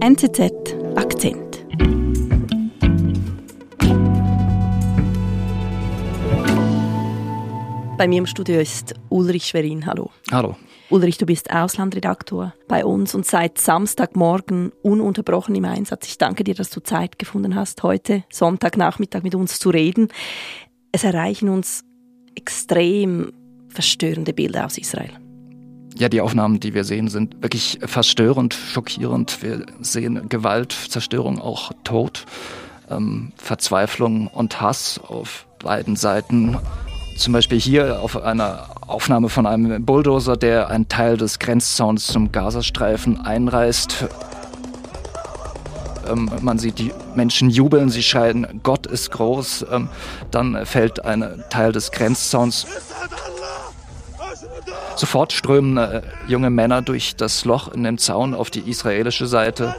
NZZ Akzent. Bei mir im Studio ist Ulrich Schwerin. Hallo. Hallo. Ulrich, du bist Auslandredaktor bei uns und seit Samstagmorgen ununterbrochen im Einsatz. Ich danke dir, dass du Zeit gefunden hast, heute Sonntagnachmittag mit uns zu reden. Es erreichen uns extrem verstörende Bilder aus Israel. Ja, die Aufnahmen, die wir sehen, sind wirklich verstörend, schockierend. Wir sehen Gewalt, Zerstörung, auch Tod, ähm, Verzweiflung und Hass auf beiden Seiten. Zum Beispiel hier auf einer Aufnahme von einem Bulldozer, der einen Teil des Grenzzauns zum Gazastreifen einreißt. Ähm, man sieht, die Menschen jubeln, sie schreien, Gott ist groß. Ähm, dann fällt ein Teil des Grenzzauns. Sofort strömen äh, junge Männer durch das Loch in dem Zaun auf die israelische Seite.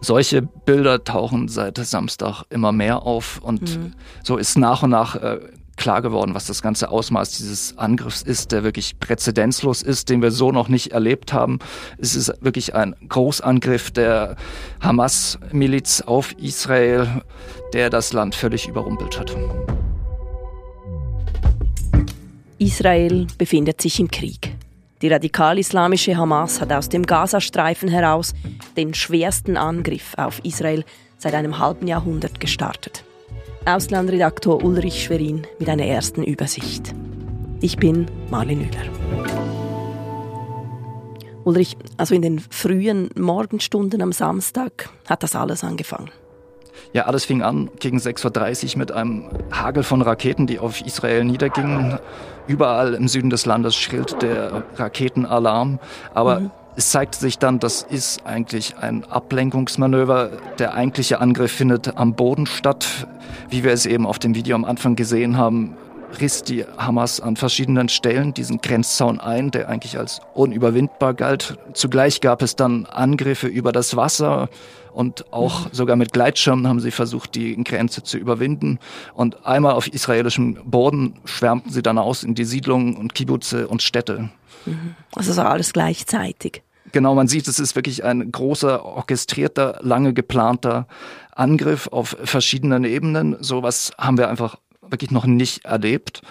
Solche Bilder tauchen seit Samstag immer mehr auf und mhm. so ist nach und nach äh, klar geworden, was das ganze Ausmaß dieses Angriffs ist, der wirklich präzedenzlos ist, den wir so noch nicht erlebt haben. Es ist wirklich ein Großangriff der Hamas-Miliz auf Israel, der das Land völlig überrumpelt hat. Israel befindet sich im Krieg. Die radikal-islamische Hamas hat aus dem Gazastreifen heraus den schwersten Angriff auf Israel seit einem halben Jahrhundert gestartet. Auslandredaktor Ulrich Schwerin mit einer ersten Übersicht. Ich bin Marlin Müller. Ulrich, also in den frühen Morgenstunden am Samstag hat das alles angefangen. Ja, alles fing an gegen 6.30 Uhr mit einem Hagel von Raketen, die auf Israel niedergingen. Überall im Süden des Landes schrillt der Raketenalarm. Aber mhm. es zeigt sich dann, das ist eigentlich ein Ablenkungsmanöver. Der eigentliche Angriff findet am Boden statt. Wie wir es eben auf dem Video am Anfang gesehen haben, riss die Hamas an verschiedenen Stellen diesen Grenzzaun ein, der eigentlich als unüberwindbar galt. Zugleich gab es dann Angriffe über das Wasser und auch sogar mit Gleitschirmen haben sie versucht, die Grenze zu überwinden. Und einmal auf israelischem Boden schwärmten sie dann aus in die Siedlungen und Kibbutze und Städte. Mhm. Also so alles gleichzeitig. Genau, man sieht, es ist wirklich ein großer, orchestrierter, lange geplanter Angriff auf verschiedenen Ebenen. Sowas haben wir einfach wirklich noch nicht erlebt.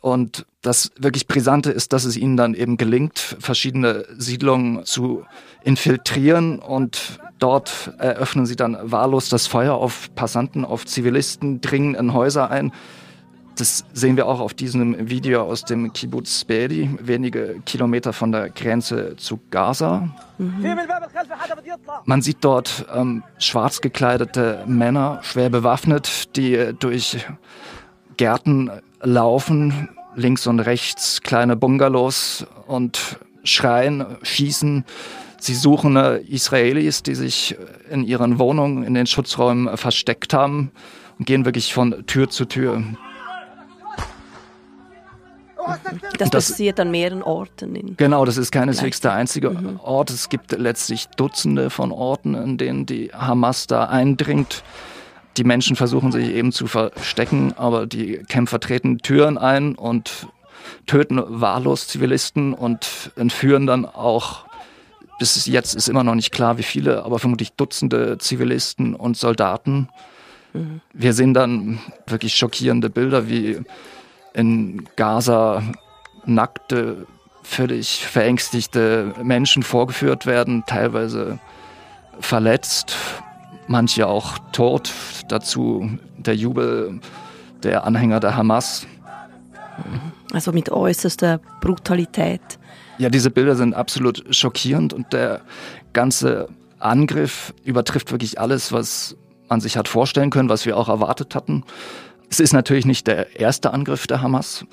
Und das wirklich Brisante ist, dass es ihnen dann eben gelingt, verschiedene Siedlungen zu infiltrieren und dort eröffnen sie dann wahllos das Feuer auf Passanten, auf Zivilisten, dringen in Häuser ein. Das sehen wir auch auf diesem Video aus dem Kibbutz Bedi, wenige Kilometer von der Grenze zu Gaza. Mhm. Man sieht dort ähm, schwarz gekleidete Männer, schwer bewaffnet, die durch Gärten laufen, links und rechts kleine Bungalows und schreien, schießen. Sie suchen äh, Israelis, die sich in ihren Wohnungen, in den Schutzräumen versteckt haben und gehen wirklich von Tür zu Tür. Das, das passiert an mehreren Orten. genau, das ist keineswegs der einzige mhm. Ort. Es gibt letztlich Dutzende von Orten, in denen die Hamas da eindringt. Die Menschen versuchen sich eben zu verstecken, aber die Kämpfer treten Türen ein und töten wahllos Zivilisten und entführen dann auch, bis jetzt ist immer noch nicht klar, wie viele, aber vermutlich Dutzende Zivilisten und Soldaten. Mhm. Wir sehen dann wirklich schockierende Bilder, wie in Gaza nackte, völlig verängstigte Menschen vorgeführt werden, teilweise verletzt, manche auch tot. Dazu der Jubel der Anhänger der Hamas. Also mit äußerster Brutalität. Ja, diese Bilder sind absolut schockierend und der ganze Angriff übertrifft wirklich alles, was man sich hat vorstellen können, was wir auch erwartet hatten. Es ist natürlich nicht der erste Angriff der Hamas.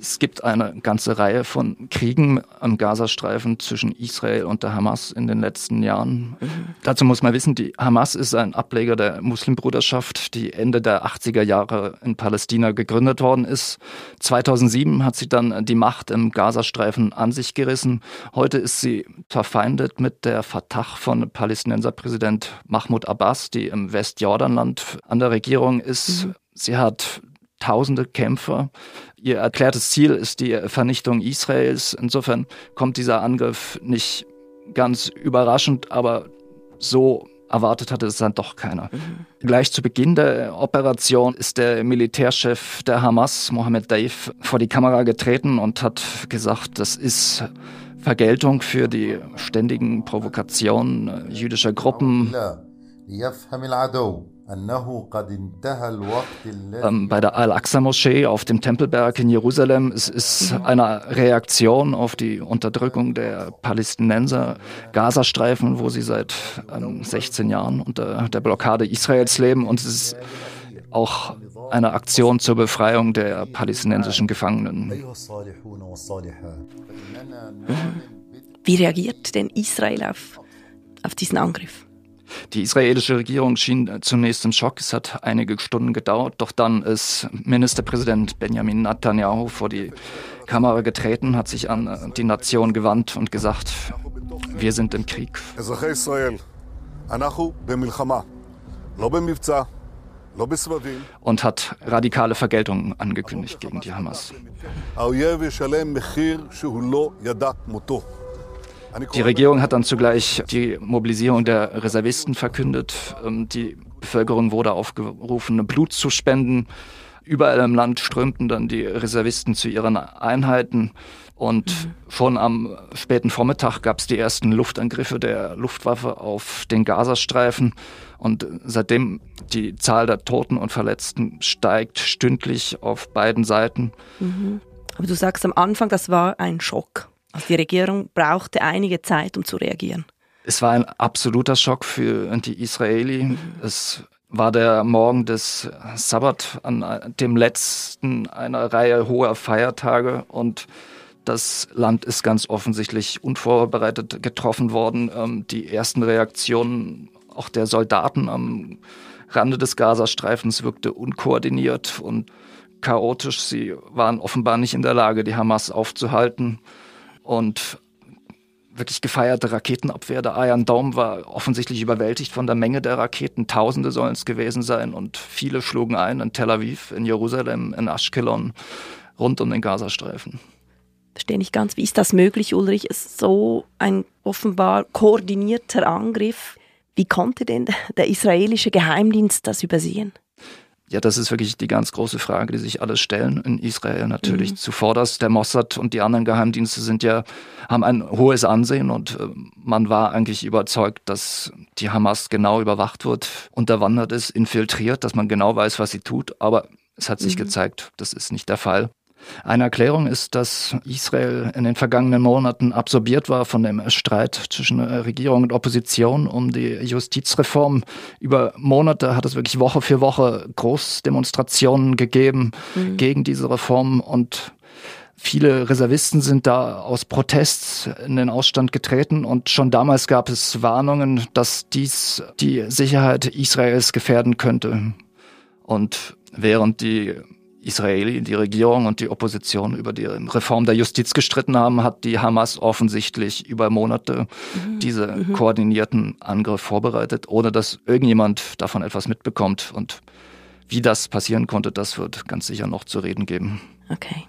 Es gibt eine ganze Reihe von Kriegen am Gazastreifen zwischen Israel und der Hamas in den letzten Jahren. Mhm. Dazu muss man wissen, die Hamas ist ein Ableger der Muslimbruderschaft, die Ende der 80er Jahre in Palästina gegründet worden ist. 2007 hat sie dann die Macht im Gazastreifen an sich gerissen. Heute ist sie verfeindet mit der Fatah von Palästinenserpräsident Mahmoud Abbas, die im Westjordanland an der Regierung ist. Mhm. Sie hat tausende Kämpfer. Ihr erklärtes Ziel ist die Vernichtung Israels. Insofern kommt dieser Angriff nicht ganz überraschend, aber so erwartet hatte es dann doch keiner. Mhm. Gleich zu Beginn der Operation ist der Militärchef der Hamas, Mohammed Daif, vor die Kamera getreten und hat gesagt, das ist Vergeltung für die ständigen Provokationen jüdischer Gruppen. Ähm, bei der Al-Aqsa-Moschee auf dem Tempelberg in Jerusalem es ist eine Reaktion auf die Unterdrückung der Palästinenser, Gazastreifen, wo sie seit ähm, 16 Jahren unter der Blockade Israels leben und es ist auch eine Aktion zur Befreiung der palästinensischen Gefangenen. Wie reagiert denn Israel auf, auf diesen Angriff? Die israelische Regierung schien zunächst im Schock. Es hat einige Stunden gedauert, doch dann ist Ministerpräsident Benjamin Netanyahu vor die Kamera getreten, hat sich an die Nation gewandt und gesagt, wir sind im Krieg. Und hat radikale Vergeltung angekündigt gegen die Hamas. Die Regierung hat dann zugleich die Mobilisierung der Reservisten verkündet. Ähm, die Bevölkerung wurde aufgerufen, Blut zu spenden. Überall im Land strömten dann die Reservisten zu ihren Einheiten. Und mhm. schon am späten Vormittag gab es die ersten Luftangriffe der Luftwaffe auf den Gazastreifen. Und seitdem die Zahl der Toten und Verletzten steigt stündlich auf beiden Seiten. Mhm. Aber du sagst am Anfang, das war ein Schock. Also die Regierung brauchte einige Zeit, um zu reagieren. Es war ein absoluter Schock für die Israeli. Mhm. Es war der Morgen des Sabbat an dem letzten einer Reihe hoher Feiertage und das Land ist ganz offensichtlich unvorbereitet getroffen worden. Ähm, die ersten Reaktionen auch der Soldaten am Rande des Gazastreifens wirkte unkoordiniert und chaotisch. Sie waren offenbar nicht in der Lage, die Hamas aufzuhalten. Und wirklich gefeierte Raketenabwehr. Der Iron Dome war offensichtlich überwältigt von der Menge der Raketen. Tausende sollen es gewesen sein und viele schlugen ein in Tel Aviv, in Jerusalem, in Ashkelon, rund um den Gazastreifen. Verstehe nicht ganz, wie ist das möglich, Ulrich? Ist so ein offenbar koordinierter Angriff. Wie konnte denn der israelische Geheimdienst das übersehen? Ja, das ist wirklich die ganz große Frage, die sich alle stellen in Israel natürlich. Mhm. Zuvorderst der Mossad und die anderen Geheimdienste sind ja, haben ein hohes Ansehen und äh, man war eigentlich überzeugt, dass die Hamas genau überwacht wird, unterwandert ist, infiltriert, dass man genau weiß, was sie tut. Aber es hat sich mhm. gezeigt, das ist nicht der Fall. Eine Erklärung ist, dass Israel in den vergangenen Monaten absorbiert war von dem Streit zwischen Regierung und Opposition um die Justizreform. Über Monate hat es wirklich Woche für Woche Großdemonstrationen gegeben mhm. gegen diese Reform und Viele Reservisten sind da aus Protest in den Ausstand getreten und schon damals gab es Warnungen, dass dies die Sicherheit Israels gefährden könnte. Und während die Israeli, die Regierung und die Opposition über die Reform der Justiz gestritten haben, hat die Hamas offensichtlich über Monate mhm. diese mhm. koordinierten Angriff vorbereitet, ohne dass irgendjemand davon etwas mitbekommt. Und wie das passieren konnte, das wird ganz sicher noch zu reden geben. Okay.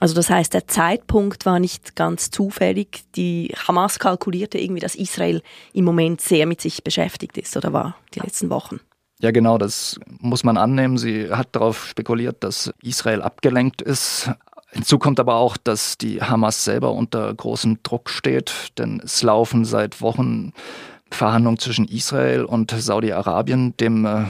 Also das heißt, der Zeitpunkt war nicht ganz zufällig. Die Hamas kalkulierte irgendwie, dass Israel im Moment sehr mit sich beschäftigt ist oder war die letzten Wochen. Ja, genau, das muss man annehmen. Sie hat darauf spekuliert, dass Israel abgelenkt ist. Hinzu kommt aber auch, dass die Hamas selber unter großem Druck steht, denn es laufen seit Wochen Verhandlungen zwischen Israel und Saudi-Arabien, dem äh,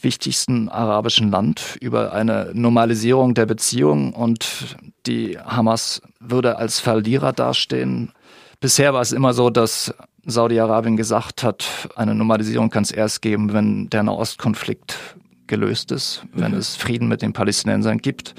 wichtigsten arabischen Land, über eine Normalisierung der Beziehungen und die Hamas würde als Verlierer dastehen. Bisher war es immer so, dass Saudi-Arabien gesagt hat, eine Normalisierung kann es erst geben, wenn der Nahostkonflikt gelöst ist, wenn mhm. es Frieden mit den Palästinensern gibt.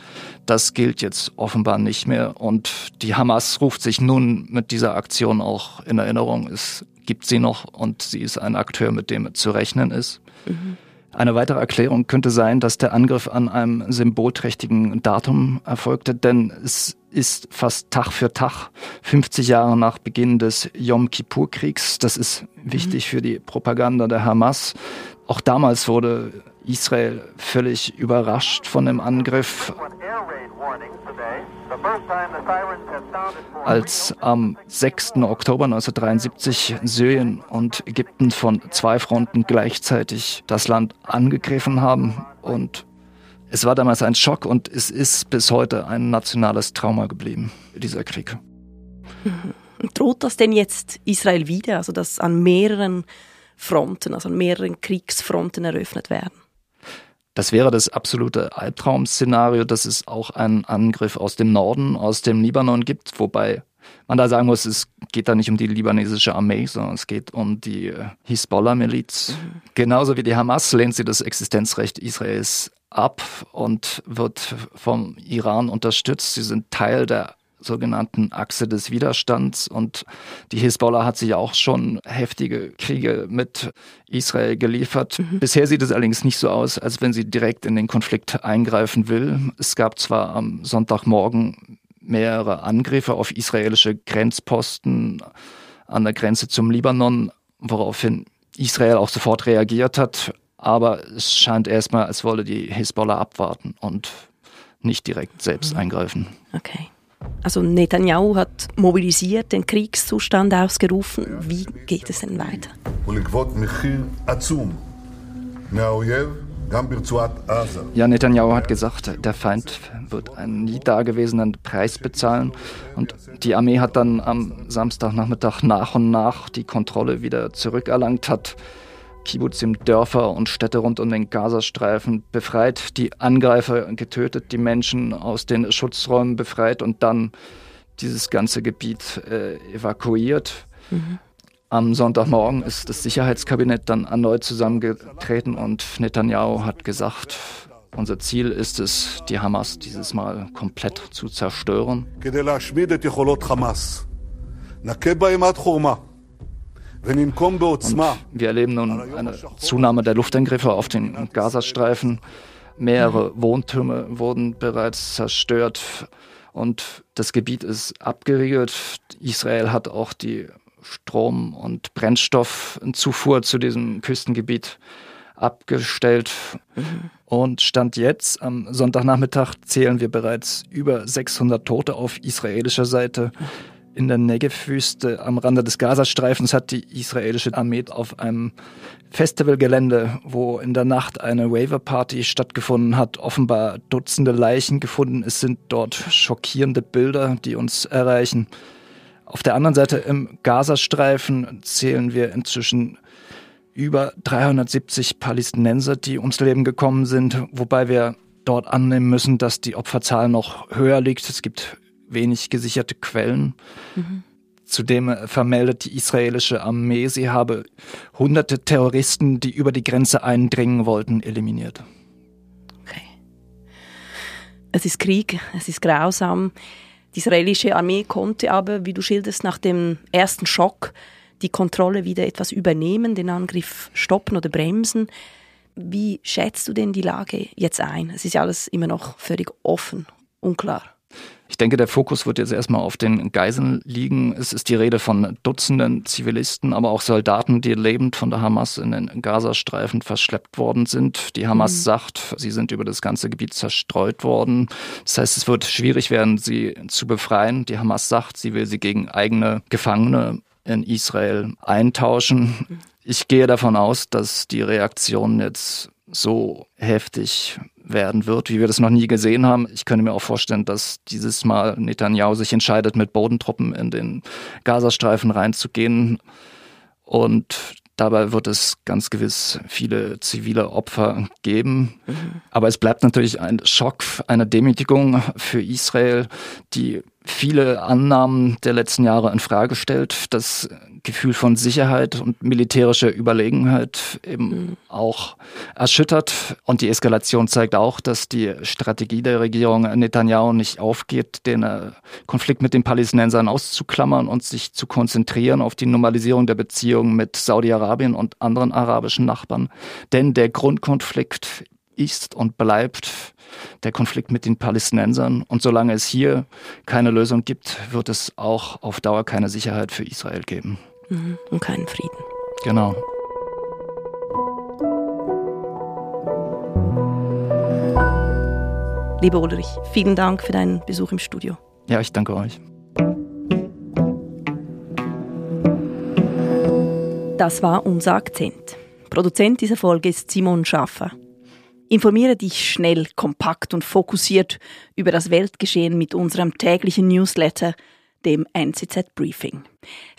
Das gilt jetzt offenbar nicht mehr. Und die Hamas ruft sich nun mit dieser Aktion auch in Erinnerung. Es gibt sie noch und sie ist ein Akteur, mit dem zu rechnen ist. Mhm. Eine weitere Erklärung könnte sein, dass der Angriff an einem symbolträchtigen Datum erfolgte, denn es ist fast Tag für Tag, 50 Jahre nach Beginn des Yom Kippur-Kriegs. Das ist wichtig für die Propaganda der Hamas. Auch damals wurde Israel völlig überrascht von dem Angriff. Als am 6. Oktober 1973 Syrien und Ägypten von zwei Fronten gleichzeitig das Land angegriffen haben und es war damals ein Schock und es ist bis heute ein nationales Trauma geblieben, dieser Krieg. Droht das denn jetzt Israel wieder, also dass an mehreren Fronten, also an mehreren Kriegsfronten eröffnet werden? Das wäre das absolute Albtraum-Szenario, dass es auch einen Angriff aus dem Norden, aus dem Libanon gibt, wobei man da sagen muss, es geht da nicht um die libanesische Armee, sondern es geht um die äh, Hisbollah-Miliz. Mhm. Genauso wie die Hamas lehnt sie das Existenzrecht Israels ab und wird vom Iran unterstützt. Sie sind Teil der sogenannten Achse des Widerstands. Und die Hisbollah hat sich auch schon heftige Kriege mit Israel geliefert. Mhm. Bisher sieht es allerdings nicht so aus, als wenn sie direkt in den Konflikt eingreifen will. Es gab zwar am Sonntagmorgen mehrere Angriffe auf israelische Grenzposten an der Grenze zum Libanon, woraufhin Israel auch sofort reagiert hat. Aber es scheint erstmal, als wolle die Hisbollah abwarten und nicht direkt selbst mhm. eingreifen. Okay. Also Netanyahu hat mobilisiert, den Kriegszustand ausgerufen. Wie geht es denn weiter? Ja, Netanyahu hat gesagt, der Feind wird einen nie dagewesenen Preis bezahlen. Und die Armee hat dann am Samstagnachmittag nach und nach die Kontrolle wieder zurückerlangt, hat Kibbutzim Dörfer und Städte rund um den Gazastreifen befreit, die Angreifer getötet, die Menschen aus den Schutzräumen befreit und dann dieses ganze Gebiet äh, evakuiert. Mhm. Am Sonntagmorgen ist das Sicherheitskabinett dann erneut zusammengetreten und Netanyahu hat gesagt, unser Ziel ist es, die Hamas dieses Mal komplett zu zerstören. Und wir erleben nun eine Zunahme der Luftangriffe auf den Gazastreifen. Mehrere Wohntürme wurden bereits zerstört und das Gebiet ist abgeriegelt. Israel hat auch die Strom- und Brennstoffzufuhr zu diesem Küstengebiet abgestellt. Mhm. Und Stand jetzt, am Sonntagnachmittag, zählen wir bereits über 600 Tote auf israelischer Seite in der Negev-Wüste am Rande des Gazastreifens hat die israelische Armee auf einem Festivalgelände, wo in der Nacht eine Waver-Party stattgefunden hat, offenbar Dutzende Leichen gefunden. Es sind dort schockierende Bilder, die uns erreichen. Auf der anderen Seite im Gazastreifen zählen wir inzwischen über 370 Palästinenser, die ums Leben gekommen sind, wobei wir dort annehmen müssen, dass die Opferzahl noch höher liegt. Es gibt wenig gesicherte Quellen. Mhm. Zudem vermeldet die israelische Armee, sie habe hunderte Terroristen, die über die Grenze eindringen wollten, eliminiert. Okay. Es ist Krieg, es ist grausam. Die israelische Armee konnte aber, wie du schilderst, nach dem ersten Schock die Kontrolle wieder etwas übernehmen, den Angriff stoppen oder bremsen. Wie schätzt du denn die Lage jetzt ein? Es ist ja alles immer noch völlig offen, unklar. Ich denke, der Fokus wird jetzt erstmal auf den Geiseln liegen. Es ist die Rede von Dutzenden Zivilisten, aber auch Soldaten, die lebend von der Hamas in den Gazastreifen verschleppt worden sind. Die Hamas mhm. sagt, sie sind über das ganze Gebiet zerstreut worden. Das heißt, es wird schwierig werden, sie zu befreien. Die Hamas sagt, sie will sie gegen eigene Gefangene in Israel eintauschen. Mhm. Ich gehe davon aus, dass die Reaktion jetzt so heftig werden wird, wie wir das noch nie gesehen haben. Ich könnte mir auch vorstellen, dass dieses Mal Netanyahu sich entscheidet, mit Bodentruppen in den Gazastreifen reinzugehen. Und dabei wird es ganz gewiss viele zivile Opfer geben. Mhm. Aber es bleibt natürlich ein Schock, eine Demütigung für Israel, die viele Annahmen der letzten Jahre in Frage stellt. Das Gefühl von Sicherheit und militärischer Überlegenheit eben mhm. auch erschüttert. Und die Eskalation zeigt auch, dass die Strategie der Regierung Netanyahu nicht aufgeht, den äh, Konflikt mit den Palästinensern auszuklammern und sich zu konzentrieren auf die Normalisierung der Beziehungen mit Saudi-Arabien und anderen arabischen Nachbarn. Denn der Grundkonflikt ist und bleibt der Konflikt mit den Palästinensern. Und solange es hier keine Lösung gibt, wird es auch auf Dauer keine Sicherheit für Israel geben. Mhm. Und keinen Frieden. Genau. Lieber Ulrich, vielen Dank für deinen Besuch im Studio. Ja, ich danke euch. Das war unser Akzent. Produzent dieser Folge ist Simon Schaffer. Informiere dich schnell, kompakt und fokussiert über das Weltgeschehen mit unserem täglichen Newsletter, dem NZZ Briefing.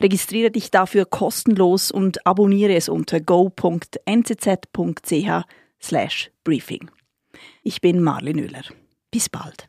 Registriere dich dafür kostenlos und abonniere es unter go.nzz.ch/briefing. Ich bin Marlin Müller. Bis bald.